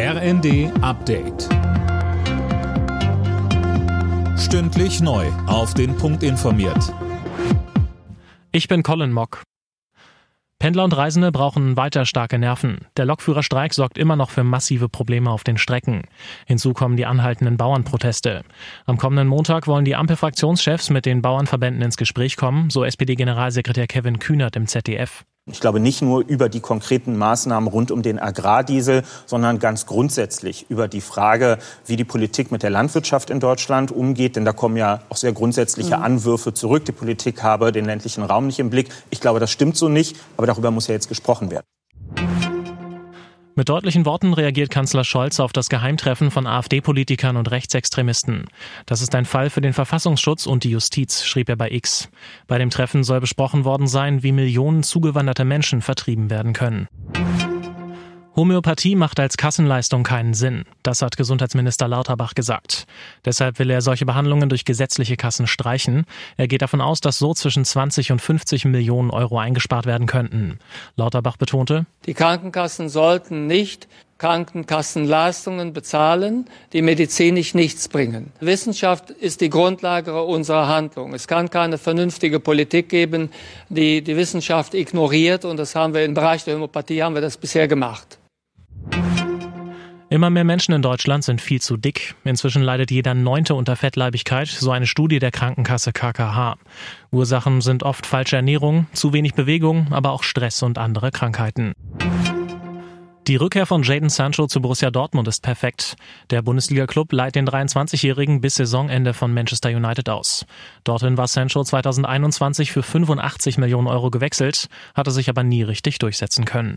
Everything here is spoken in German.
RND Update. Stündlich neu. Auf den Punkt informiert. Ich bin Colin Mock. Pendler und Reisende brauchen weiter starke Nerven. Der Lokführerstreik sorgt immer noch für massive Probleme auf den Strecken. Hinzu kommen die anhaltenden Bauernproteste. Am kommenden Montag wollen die Ampelfraktionschefs mit den Bauernverbänden ins Gespräch kommen, so SPD-Generalsekretär Kevin Kühnert im ZDF. Ich glaube nicht nur über die konkreten Maßnahmen rund um den Agrardiesel, sondern ganz grundsätzlich über die Frage, wie die Politik mit der Landwirtschaft in Deutschland umgeht. Denn da kommen ja auch sehr grundsätzliche mhm. Anwürfe zurück. Die Politik habe den ländlichen Raum nicht im Blick. Ich glaube, das stimmt so nicht. Aber darüber muss ja jetzt gesprochen werden. Mit deutlichen Worten reagiert Kanzler Scholz auf das Geheimtreffen von AfD-Politikern und Rechtsextremisten. Das ist ein Fall für den Verfassungsschutz und die Justiz, schrieb er bei X. Bei dem Treffen soll besprochen worden sein, wie Millionen zugewanderte Menschen vertrieben werden können. Homöopathie macht als Kassenleistung keinen Sinn. Das hat Gesundheitsminister Lauterbach gesagt. Deshalb will er solche Behandlungen durch gesetzliche Kassen streichen. Er geht davon aus, dass so zwischen 20 und 50 Millionen Euro eingespart werden könnten. Lauterbach betonte, die Krankenkassen sollten nicht Krankenkassenleistungen bezahlen, die medizinisch nichts bringen. Wissenschaft ist die Grundlage unserer Handlung. Es kann keine vernünftige Politik geben, die die Wissenschaft ignoriert und das haben wir im Bereich der Homöopathie haben wir das bisher gemacht. Immer mehr Menschen in Deutschland sind viel zu dick. Inzwischen leidet jeder Neunte unter Fettleibigkeit, so eine Studie der Krankenkasse KKH. Ursachen sind oft falsche Ernährung, zu wenig Bewegung, aber auch Stress und andere Krankheiten. Die Rückkehr von Jaden Sancho zu Borussia Dortmund ist perfekt. Der Bundesliga-Club leiht den 23-Jährigen bis Saisonende von Manchester United aus. Dorthin war Sancho 2021 für 85 Millionen Euro gewechselt, hatte sich aber nie richtig durchsetzen können.